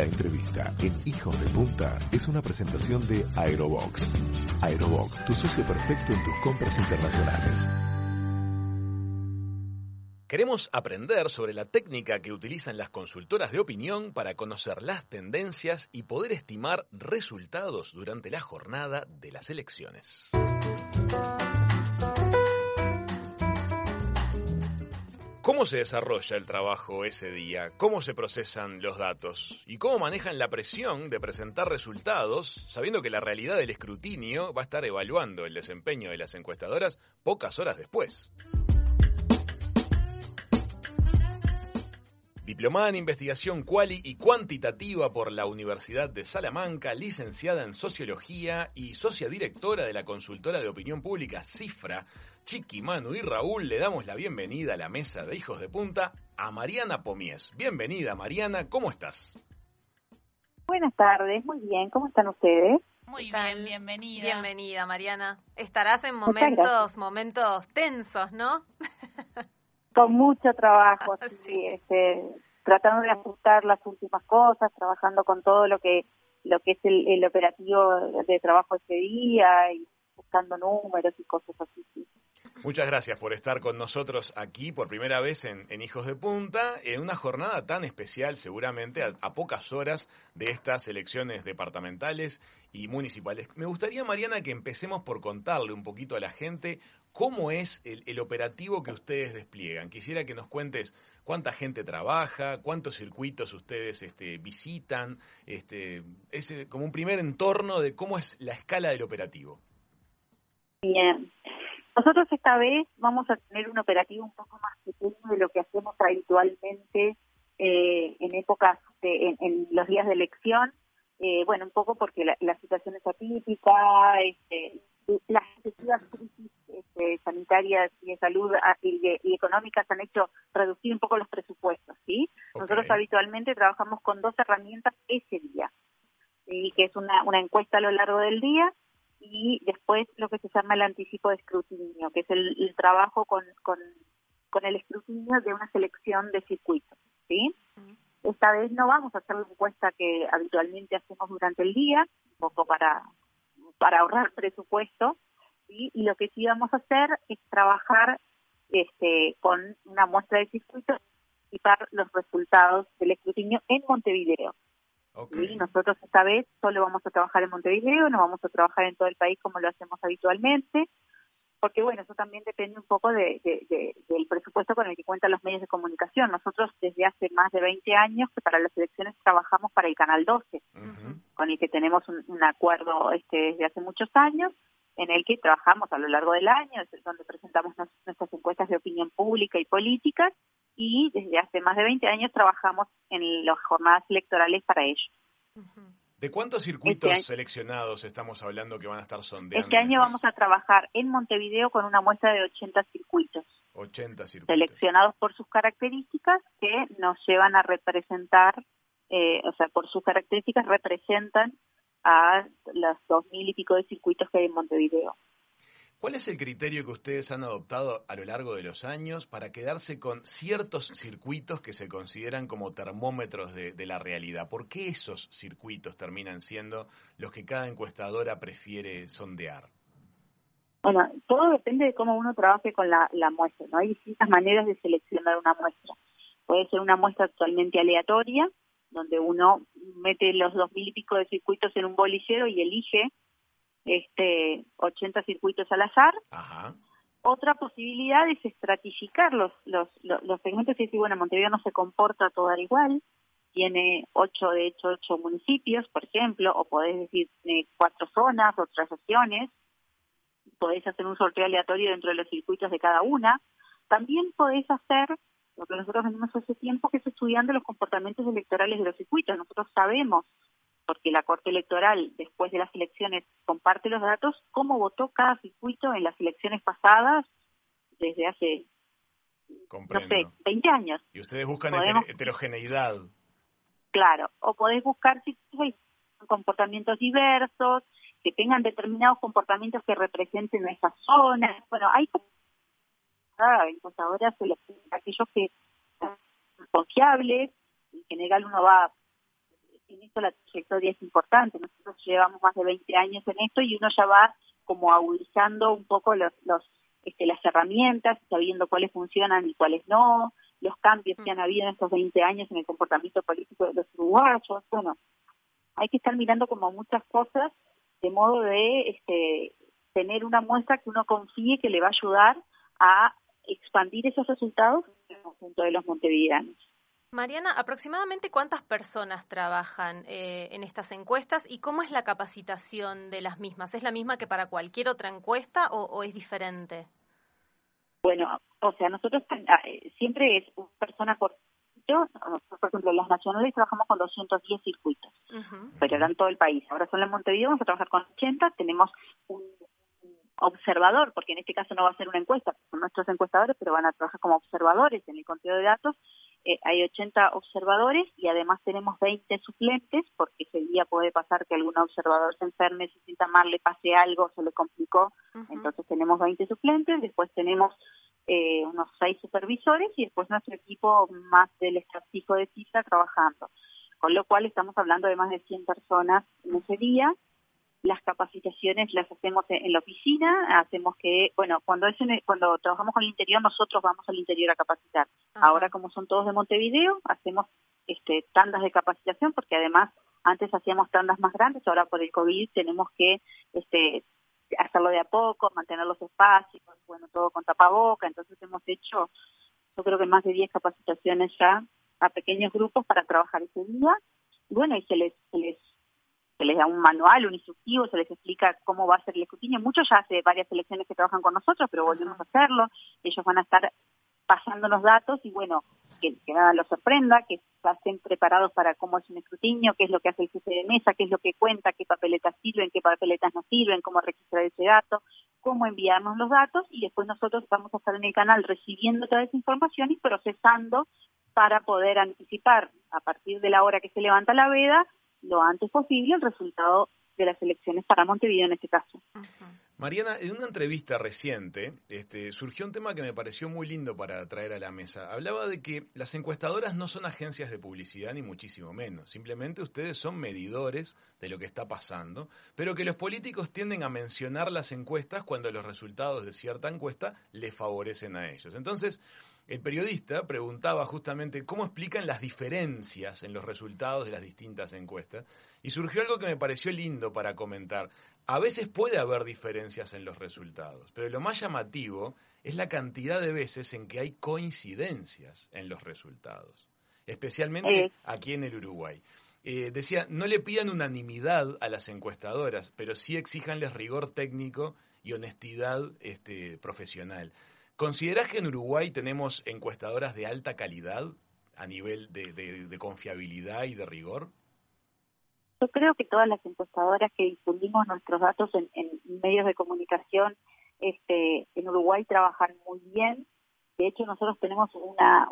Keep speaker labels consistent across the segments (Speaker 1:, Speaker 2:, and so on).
Speaker 1: La entrevista en Hijos de Punta es una presentación de Aerobox. Aerobox, tu socio perfecto en tus compras internacionales.
Speaker 2: Queremos aprender sobre la técnica que utilizan las consultoras de opinión para conocer las tendencias y poder estimar resultados durante la jornada de las elecciones. ¿Cómo se desarrolla el trabajo ese día? ¿Cómo se procesan los datos? ¿Y cómo manejan la presión de presentar resultados sabiendo que la realidad del escrutinio va a estar evaluando el desempeño de las encuestadoras pocas horas después? Diplomada en investigación cuali y cuantitativa por la Universidad de Salamanca, licenciada en sociología y socia directora de la consultora de opinión pública Cifra, Chiqui, Manu y Raúl, le damos la bienvenida a la mesa de Hijos de Punta a Mariana Pomies. Bienvenida Mariana, ¿cómo estás?
Speaker 3: Buenas tardes, muy bien, ¿cómo están ustedes?
Speaker 4: Muy bien, bienvenida.
Speaker 5: Bienvenida, Mariana. Estarás en momentos, momentos tensos, ¿no?
Speaker 3: con mucho trabajo, sí. este, tratando de ajustar las últimas cosas, trabajando con todo lo que lo que es el, operativo de trabajo ese día y buscando números y cosas así.
Speaker 2: Muchas gracias por estar con nosotros aquí por primera vez en, Hijos de Punta, en una jornada tan especial, seguramente a, pocas horas de estas elecciones departamentales y municipales. Me gustaría, Mariana, que empecemos por contarle un poquito a la gente ¿Cómo es el, operativo que ustedes despliegan? Quisiera que nos cuentes cuánta gente trabaja, cuántos circuitos ustedes este, visitan, este, es eh, como un primer entorno de cómo es la escala del operativo.
Speaker 3: Bien. Nosotros esta vez vamos a tener un operativo un poco más pequeño de lo que hacemos habitualmente eh, en épocas, de, en, los días de elección. Eh, bueno, un poco porque la, la situación es atípica, este, las sucesivas crisis este, sanitarias y de salud ah, y, económicas han hecho reducir un poco los presupuestos, ¿sí? Nosotros habitualmente trabajamos con dos herramientas ese día, y que es una, una encuesta a lo largo del día y después lo que se llama el anticipo de escrutinio, que es el, trabajo con, con, con, el escrutinio de una selección de circuitos, ¿sí? Esta vez no vamos a hacer la encuesta que habitualmente hacemos durante el día, un poco para para ahorrar presupuesto, y lo que sí vamos a hacer es trabajar este, con una muestra de circuito y para los resultados del escrutinio en Montevideo. Y nosotros esta vez solo vamos a trabajar en Montevideo, no vamos a trabajar en todo el país como lo hacemos habitualmente, porque bueno, eso también depende un poco de, del presupuesto con el que cuentan los medios de comunicación. Nosotros desde hace más de 20 años que para las elecciones trabajamos para el Canal 12, con el que tenemos un, acuerdo este, desde hace muchos años, en el que trabajamos a lo largo del año, es donde presentamos nuestras encuestas de opinión pública y políticas, y desde hace más de 20 años trabajamos en las jornadas electorales para ello.
Speaker 2: ¿De cuántos circuitos este seleccionados estamos hablando que van a estar sondeando?
Speaker 3: Este año vamos a trabajar en Montevideo con una muestra de 80 circuitos.
Speaker 2: 80 circuitos.
Speaker 3: Seleccionados por sus características que nos llevan a representar, eh, o sea, por sus características representan a los dos mil y pico de circuitos que hay en Montevideo.
Speaker 2: ¿Cuál es el criterio que ustedes han adoptado a lo largo de los años para quedarse con ciertos circuitos que se consideran como termómetros de, la realidad? ¿Por qué esos circuitos terminan siendo los que cada encuestadora prefiere sondear?
Speaker 3: Bueno, todo depende de cómo uno trabaje con la, muestra, ¿no? Hay distintas maneras de seleccionar una muestra. Puede ser una muestra totalmente aleatoria, donde uno mete los dos mil y pico de circuitos en un bolillero y elige este 80 circuitos al azar. Otra posibilidad es estratificar los, los, los, segmentos y decir, bueno, Montevideo no se comporta todo igual, tiene ocho, de hecho, ocho municipios, por ejemplo, o podés decir tiene cuatro zonas o tres regiones, podés hacer un sorteo aleatorio dentro de los circuitos de cada una. También podés hacer lo que nosotros venimos hace tiempo, que es estudiando los comportamientos electorales de los circuitos. Nosotros sabemos porque la Corte Electoral, después de las elecciones, comparte los datos, cómo votó cada circuito en las elecciones pasadas desde hace, no sé, 20 años.
Speaker 2: Y ustedes buscan heterogeneidad.
Speaker 3: Claro, o podés buscar comportamientos diversos, que tengan determinados comportamientos que representen esas zonas. Bueno, hay ahora aquellos que son confiables, en general uno va esto la trayectoria es importante. Nosotros llevamos más de 20 años en esto y uno ya va como agudizando un poco los, los este, las herramientas, sabiendo cuáles funcionan y cuáles no, los cambios que han habido en estos 20 años en el comportamiento político de los uruguayos. Bueno, hay que estar mirando como muchas cosas de modo de este, tener una muestra que uno confíe que le va a ayudar a expandir esos resultados en el conjunto de los montevideanos.
Speaker 5: Mariana, aproximadamente cuántas personas trabajan eh, en estas encuestas y cómo es la capacitación de las mismas. ¿Es la misma que para cualquier otra encuesta o, es diferente?
Speaker 3: Bueno, o sea, nosotros eh, siempre es una persona por por ejemplo, las nacionales trabajamos con 210 circuitos, pero eran todo el país. Ahora son en Montevideo, vamos a trabajar con 80, tenemos un observador, porque en este caso no va a ser una encuesta, son nuestros encuestadores, pero van a trabajar como observadores en el conteo de datos. Eh, hay 80 observadores y además tenemos 20 suplentes, porque ese día puede pasar que algún observador se enferme, se sienta mal, le pase algo, se le complicó. Entonces tenemos 20 suplentes, después tenemos eh, unos 6 supervisores y después nuestro equipo más del estratégico de CISA trabajando. Con lo cual estamos hablando de más de 100 personas en ese día las capacitaciones las hacemos en la oficina, hacemos que, bueno, cuando es cuando trabajamos con el interior, nosotros vamos al interior a capacitar. Ahora, como son todos de Montevideo, hacemos este, tandas de capacitación, porque además antes hacíamos tandas más grandes, ahora por el COVID tenemos que este, hacerlo de a poco, mantener los espacios, bueno, todo con tapaboca, entonces hemos hecho, yo creo que más de 10 capacitaciones ya a pequeños grupos para trabajar ese día. Y bueno, y se les, se les se les da un manual, un instructivo, se les explica cómo va a ser el escrutinio. Muchos ya hace varias selecciones que trabajan con nosotros, pero volvemos a hacerlo. Ellos van a estar pasándonos datos y bueno, que, nada los sorprenda, que estén preparados para cómo es un escrutinio, qué es lo que hace el jefe de mesa, qué es lo que cuenta, qué papeletas sirven, qué papeletas no sirven, cómo registrar ese dato, cómo enviarnos los datos y después nosotros vamos a estar en el canal recibiendo toda esa información y procesando para poder anticipar a partir de la hora que se levanta la veda lo antes posible el resultado de las elecciones para Montevideo en este caso.
Speaker 2: Mariana, en una entrevista reciente este, surgió un tema que me pareció muy lindo para traer a la mesa. Hablaba de que las encuestadoras no son agencias de publicidad ni muchísimo menos. Simplemente ustedes son medidores de lo que está pasando, pero que los políticos tienden a mencionar las encuestas cuando los resultados de cierta encuesta les favorecen a ellos. Entonces, el periodista preguntaba justamente cómo explican las diferencias en los resultados de las distintas encuestas y surgió algo que me pareció lindo para comentar. A veces puede haber diferencias en los resultados, pero lo más llamativo es la cantidad de veces en que hay coincidencias en los resultados, especialmente aquí en el Uruguay. Eh, decía, no le pidan unanimidad a las encuestadoras, pero sí exíjanles rigor técnico y honestidad este, profesional. ¿Considerás que en Uruguay tenemos encuestadoras de alta calidad a nivel de, confiabilidad y de rigor?
Speaker 3: Yo creo que todas las encuestadoras que difundimos nuestros datos en, medios de comunicación este, en Uruguay trabajan muy bien. De hecho, nosotros tenemos una,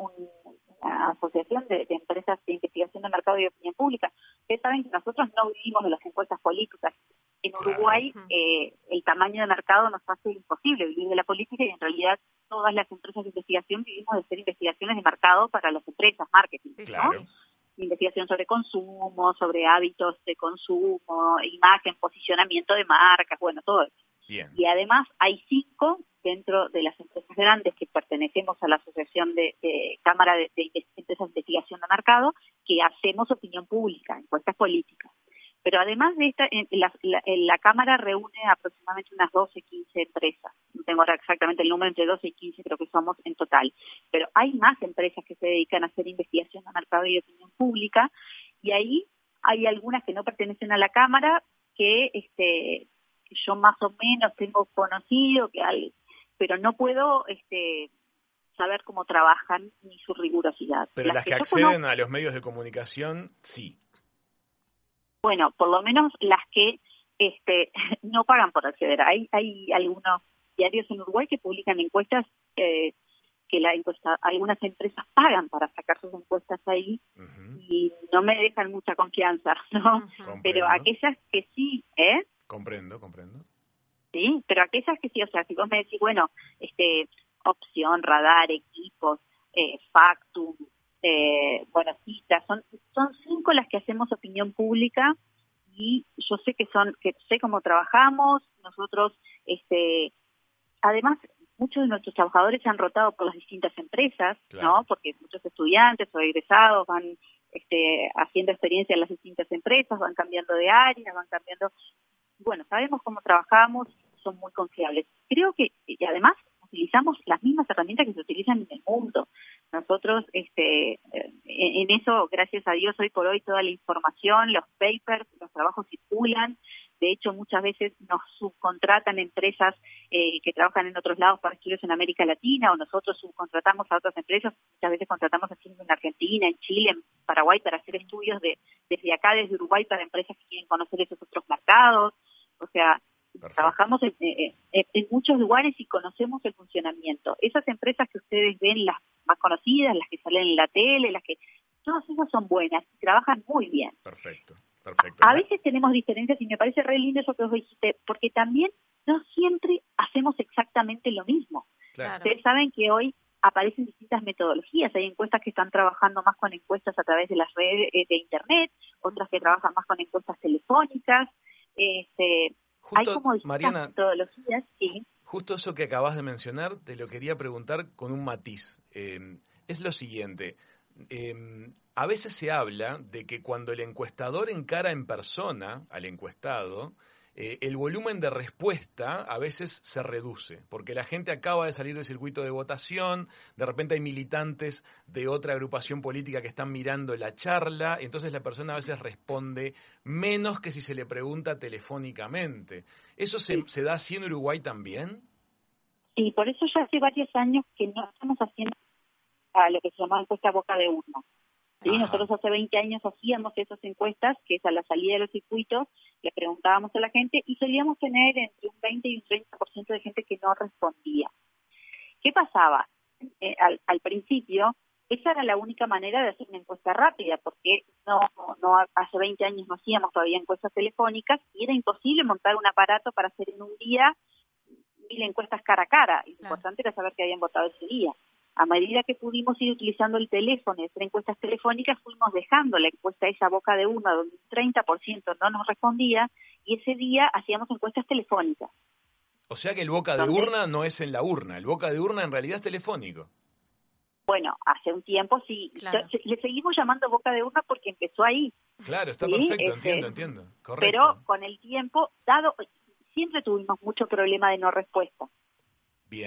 Speaker 3: asociación de, empresas de investigación de mercado y opinión pública. Ustedes saben que nosotros no vivimos de las encuestas políticas. En Uruguay, eh, el tamaño de mercado nos hace imposible vivir de la política y en realidad todas las empresas de investigación vivimos de hacer investigaciones de mercado para las empresas, marketing, Investigación sobre consumo, sobre hábitos de consumo, imagen, posicionamiento de marcas, bueno, todo eso. Y además hay cinco dentro de las empresas grandes que pertenecemos a la Asociación de, Cámara de, de, Empresas de Investigación de Mercado que hacemos opinión pública, encuestas políticas. Pero además de esta, la, la, Cámara reúne aproximadamente unas 12, 15 empresas. No tengo ahora exactamente el número, entre 12 y 15 creo que somos en total. Pero hay más empresas que se dedican a hacer investigación de mercado y opinión pública y ahí hay algunas que no pertenecen a la Cámara que este yo más o menos tengo conocido que hay, pero no puedo este saber cómo trabajan ni su rigurosidad.
Speaker 2: Pero las, que, acceden a los medios de comunicación, sí.
Speaker 3: Bueno, por lo menos las que este, no pagan por acceder. Hay, hay algunos diarios en Uruguay que publican encuestas eh, que la encuesta, algunas empresas pagan para sacar sus encuestas ahí y no me dejan mucha confianza, ¿no? Pero aquellas que sí, ¿eh?
Speaker 2: Comprendo, comprendo.
Speaker 3: Sí, pero aquellas que sí, o sea, si vos me decís, bueno, este, opción, radar, equipos, eh, Factum, eh, bueno, citas, son, son cinco las que hacemos opinión pública y yo sé que son, que sé cómo trabajamos, nosotros, este, además, muchos de nuestros trabajadores se han rotado por las distintas empresas, ¿no? Porque muchos estudiantes o egresados van este, haciendo experiencia en las distintas empresas, van cambiando de área, van cambiando. Bueno, sabemos cómo trabajamos, son muy confiables. Creo que, y además, utilizamos las mismas herramientas que se utilizan en el mundo. Nosotros, este, eh, en eso, gracias a Dios, hoy por hoy toda la información, los papers, los trabajos circulan. De hecho, muchas veces nos subcontratan empresas eh, que trabajan en otros lados para estudios en América Latina o nosotros subcontratamos a otras empresas. Muchas veces contratamos aquí en Argentina, en Chile, en Paraguay para hacer estudios de, desde acá, desde Uruguay, para empresas que quieren conocer esos otros mercados. O sea, Trabajamos en, en, muchos lugares y conocemos el funcionamiento. Esas empresas que ustedes ven, las más conocidas, las que salen en la tele, las que todas esas son buenas y trabajan muy bien.
Speaker 2: Perfecto, perfecto.
Speaker 3: A veces tenemos diferencias y me parece re lindo eso que os dijiste, porque también no siempre hacemos exactamente lo mismo. Ustedes saben que hoy aparecen distintas metodologías. Hay encuestas que están trabajando más con encuestas a través de las redes eh, de Internet, otras que trabajan más con encuestas telefónicas. Este, hay como Mariana, metodologías, sí.
Speaker 2: Justo eso que acabas de mencionar, te lo quería preguntar con un matiz. Eh, es lo siguiente. Eh, a veces se habla de que cuando el encuestador encara en persona al encuestado, eh, el volumen de respuesta a veces se reduce, porque la gente acaba de salir del circuito de votación, de repente hay militantes de otra agrupación política que están mirando la charla, entonces la persona a veces responde menos que si se le pregunta telefónicamente. ¿Eso se, se da así en Uruguay también?
Speaker 3: Sí, por eso ya hace varios años que no estamos haciendo a lo que se llama encuesta boca de urna. ¿Sí? Nosotros hace 20 años hacíamos esas encuestas, que es a la salida de los circuitos, le preguntábamos a la gente y solíamos tener entre un 20 y un 30% de gente que no respondía. ¿Qué pasaba? Eh, al, al, principio, esa era la única manera de hacer una encuesta rápida, porque no, no hace 20 años no hacíamos todavía encuestas telefónicas y era imposible montar un aparato para hacer en un día mil encuestas cara a cara. Lo importante era saber que habían votado ese día a medida que pudimos ir utilizando el teléfono y hacer encuestas telefónicas, fuimos dejando la encuesta esa boca de una, donde un 30% no nos respondía, y ese día hacíamos encuestas telefónicas.
Speaker 2: O sea que el boca de urna no es en la urna, el boca de urna en realidad es telefónico.
Speaker 3: Bueno, hace un tiempo sí. Le seguimos llamando boca de urna porque empezó ahí.
Speaker 2: Claro, está perfecto, entiendo, entiendo. Correcto.
Speaker 3: Pero con el tiempo, dado, siempre tuvimos mucho problema de no respuesta.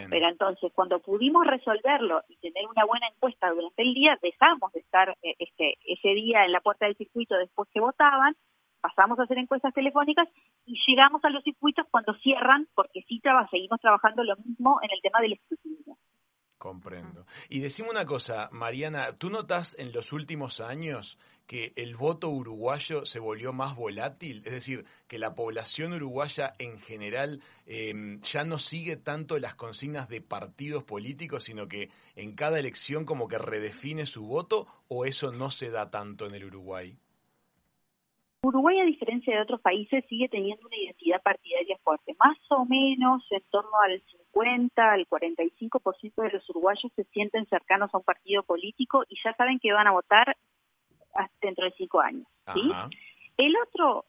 Speaker 3: Pero entonces, cuando pudimos resolverlo y tener una buena encuesta durante el día, dejamos de estar eh, este, ese día en la puerta del circuito después que votaban, pasamos a hacer encuestas telefónicas y llegamos a los circuitos cuando cierran, porque sí seguimos trabajando lo mismo en el tema del escrutinio.
Speaker 2: Comprendo. Y decime una cosa, Mariana, ¿tú notas en los últimos años que el voto uruguayo se volvió más volátil? Es decir, que la población uruguaya en general em, ya no sigue tanto las consignas de partidos políticos, sino que en cada elección como que redefine su voto, o eso no se da tanto en el Uruguay?
Speaker 3: Uruguay, a diferencia de otros países, sigue teniendo una identidad partidaria fuerte. Más o menos en torno al 50, al 45% de los uruguayos se sienten cercanos a un partido político y ya saben que van a votar dentro de cinco años. ¿sí? El otro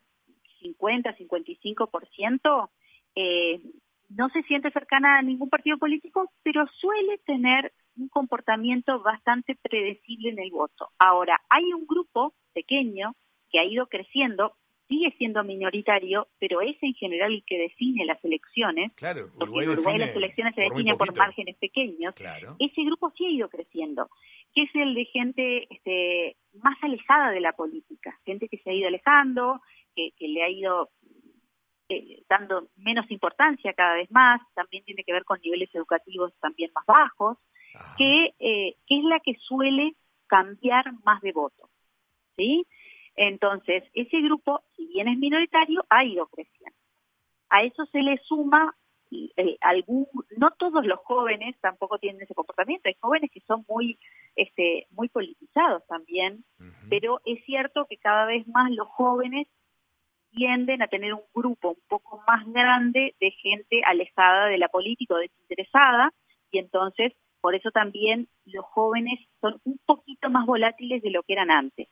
Speaker 3: 50, 55% eh, no se siente cercana a ningún partido político, pero suele tener un comportamiento bastante predecible en el voto. Ahora, hay un grupo pequeño que ha ido creciendo, sigue siendo minoritario, pero es en general el que define las elecciones.
Speaker 2: Claro,
Speaker 3: Uruguay, Uruguay las elecciones se definen por márgenes pequeños. Ese grupo sí ha ido creciendo, que es el de gente este, más alejada de la política, gente que se ha ido alejando, que, le ha ido eh, dando menos importancia cada vez más, también tiene que ver con niveles educativos también más bajos, que, eh, que es la que suele cambiar más de voto. ¿sí? Entonces, ese grupo, si bien es minoritario, ha ido creciendo. A eso se le suma eh, algún, no todos los jóvenes tampoco tienen ese comportamiento, hay jóvenes que son muy, este, muy politizados también, pero es cierto que cada vez más los jóvenes tienden a tener un grupo un poco más grande de gente alejada de la política o desinteresada, y entonces por eso también los jóvenes son un poquito más volátiles de lo que eran antes.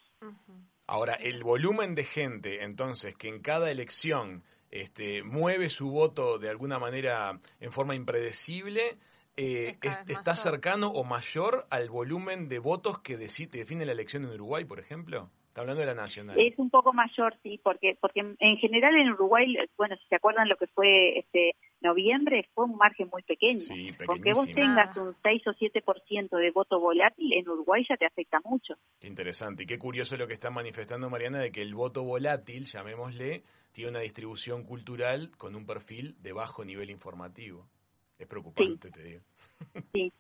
Speaker 2: Ahora, el volumen de gente, entonces, que en cada elección este, mueve su voto de alguna manera en forma impredecible, eh, ¿está cercano o mayor al volumen de votos que define la elección en Uruguay, por ejemplo? Está hablando de la nacional.
Speaker 3: Es un poco mayor, sí, porque porque en general en Uruguay, bueno, si se acuerdan lo que fue este noviembre, fue un margen muy pequeño. Sí, porque vos tengas un 6 o 7% de voto volátil, en Uruguay ya te afecta mucho.
Speaker 2: interesante. Y qué curioso lo que está manifestando Mariana de que el voto volátil, llamémosle, tiene una distribución cultural con un perfil de bajo nivel informativo. Es preocupante, te digo.
Speaker 3: Sí.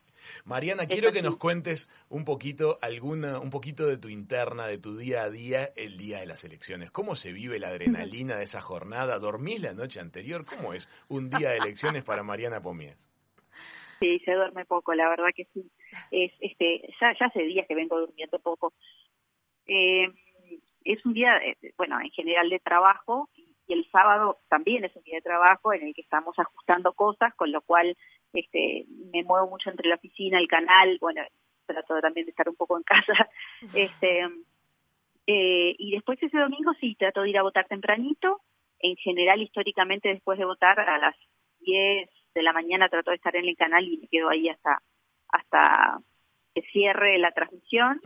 Speaker 2: Mariana, quiero que nos cuentes un poquito alguna, un poquito de tu interna, de tu día a día, el día de las elecciones. ¿Cómo se vive la adrenalina de esa jornada? ¿Dormís la noche anterior? ¿Cómo es un día de elecciones para Mariana Pomías?
Speaker 3: Sí, se duerme poco, la verdad que sí. Es, este, ya, ya hace días que vengo durmiendo poco. Eh, es un día, eh, bueno, en general de trabajo y el sábado también es un día de trabajo en el que estamos ajustando cosas, con lo cual este, me muevo mucho entre la oficina, el canal, bueno, trato también de estar un poco en casa, este, eh, y después ese domingo sí, trato de ir a votar tempranito, en general históricamente después de votar a las 10 de la mañana trato de estar en el canal y me quedo ahí hasta, hasta que cierre la transmisión.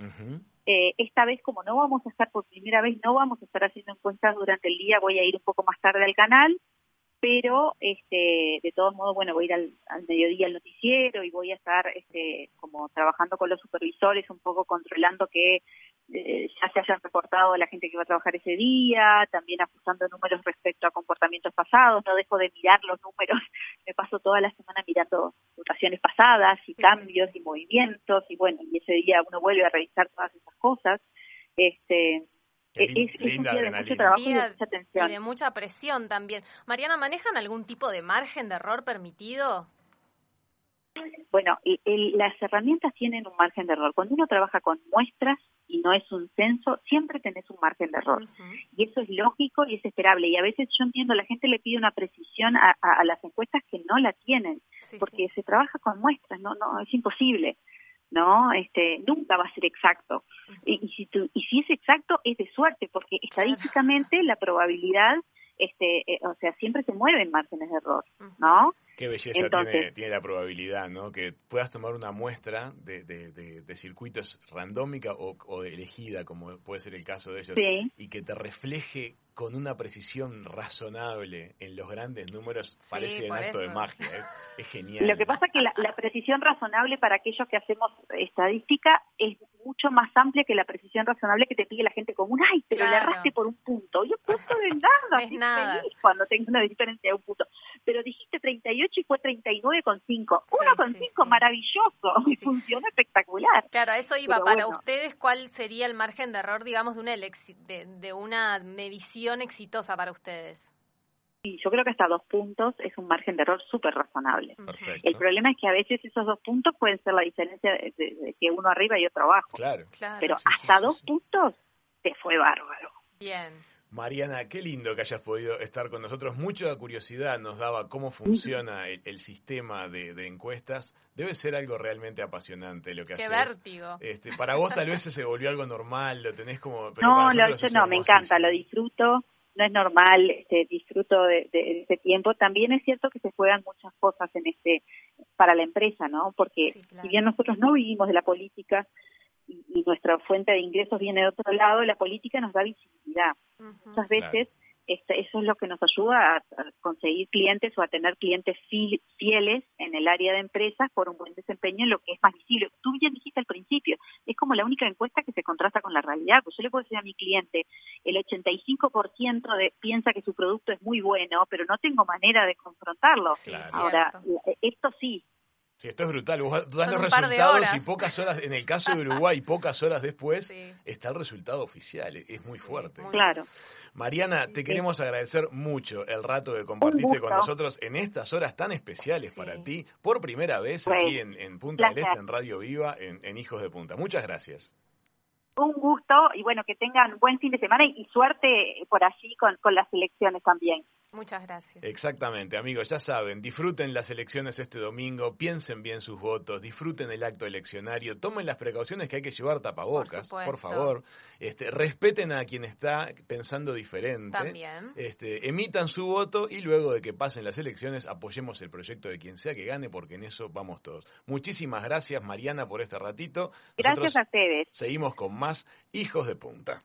Speaker 3: Eh, esta vez, como no vamos a estar por primera vez, no vamos a estar haciendo encuestas durante el día, voy a ir un poco más tarde al canal pero este, de todos modos, bueno, voy a ir al, mediodía al noticiero y voy a estar este, como trabajando con los supervisores, un poco controlando que eh, ya se hayan reportado la gente que va a trabajar ese día, también ajustando números respecto a comportamientos pasados, no dejo de mirar los números, me paso toda la semana mirando votaciones pasadas y cambios y movimientos y bueno, y ese día uno vuelve a revisar todas esas cosas. Este,
Speaker 5: es, un día de mucho trabajo y de mucha tensión. Y de mucha presión también. Mariana, ¿manejan algún tipo de margen de error permitido?
Speaker 3: Bueno, las herramientas tienen un margen de error. Cuando uno trabaja con muestras y no es un censo, siempre tenés un margen de error. Y eso es lógico y es esperable. Y a veces yo entiendo, la gente le pide una precisión a, las encuestas que no la tienen, porque se trabaja con muestras, no, no, es imposible. ¿No? Este, nunca va a ser exacto. y, si y si es exacto, es de suerte, porque estadísticamente la probabilidad, este, eh, o sea, siempre se mueve en márgenes de error, ¿no?
Speaker 2: Qué belleza tiene, tiene, la probabilidad, ¿no? Que puedas tomar una muestra de, de, de, circuitos randómica o, o, elegida, como puede ser el caso de ellos, y que te refleje con una precisión razonable en los grandes números, parece un acto de magia. ¿eh? Es genial.
Speaker 3: Lo que pasa es que la, precisión razonable para aquellos que hacemos estadística es mucho más amplia que la precisión razonable que te pide la gente común. Ay, pero le erraste por un punto. Yo punto de nada. es nada. cuando tengo una diferencia de un punto. Pero dijiste 38 y fue 39,5. 1,5 maravilloso y funciona espectacular.
Speaker 5: Claro, eso iba. para ustedes, ¿cuál sería el margen de error, digamos, de una, de, de una medición exitosa para ustedes?
Speaker 3: Sí, yo creo que hasta dos puntos es un margen de error súper razonable. El problema es que a veces esos dos puntos pueden ser la diferencia de, que uno arriba y otro abajo.
Speaker 2: Claro.
Speaker 3: Pero hasta dos puntos te fue bárbaro.
Speaker 5: Bien.
Speaker 2: Mariana, qué lindo que hayas podido estar con nosotros. Mucha curiosidad nos daba cómo funciona el, sistema de, encuestas. Debe ser algo realmente apasionante lo que haces.
Speaker 5: Qué vértigo.
Speaker 2: Este, para vos tal vez se volvió algo normal, lo tenés como...
Speaker 3: no, lo, yo no, me encanta, lo disfruto no es normal, este, disfruto de, de, ese tiempo. También es cierto que se juegan muchas cosas en este para la empresa, ¿no? Porque si bien nosotros no vivimos de la política y, nuestra fuente de ingresos viene de otro lado, la política nos da visibilidad. Muchas veces este, eso es lo que nos ayuda a, conseguir clientes o a tener clientes fieles en el área de empresas por un buen desempeño en lo que es más visible. Tú bien dijiste al principio, es como la única encuesta que se contrasta con la realidad. Pues yo le puedo decir a mi cliente, el 85% de, piensa que su producto es muy bueno, pero no tengo manera de confrontarlo. Ahora, esto sí,
Speaker 2: Sí, esto es brutal. Vos das los resultados y pocas horas, en el caso de Uruguay, pocas horas después está el resultado oficial. Es muy fuerte.
Speaker 3: Claro.
Speaker 2: Mariana, te queremos agradecer mucho el rato que compartiste con nosotros en estas horas tan especiales para ti, por primera vez aquí en, Punta del Este, en Radio Viva, en, Hijos de Punta. Muchas gracias.
Speaker 3: Un gusto y bueno, que tengan buen fin de semana y, suerte por allí con las elecciones también.
Speaker 5: Muchas gracias.
Speaker 2: Exactamente, amigos, ya saben, disfruten las elecciones este domingo, piensen bien sus votos, disfruten el acto eleccionario, tomen las precauciones que hay que llevar tapabocas, por, favor, este, respeten a quien está pensando diferente,
Speaker 5: También.
Speaker 2: Este, emitan su voto y luego de que pasen las elecciones apoyemos el proyecto de quien sea que gane porque en eso vamos todos. Muchísimas gracias Mariana por este ratito.
Speaker 3: Gracias a ustedes.
Speaker 2: Seguimos con más Hijos de Punta.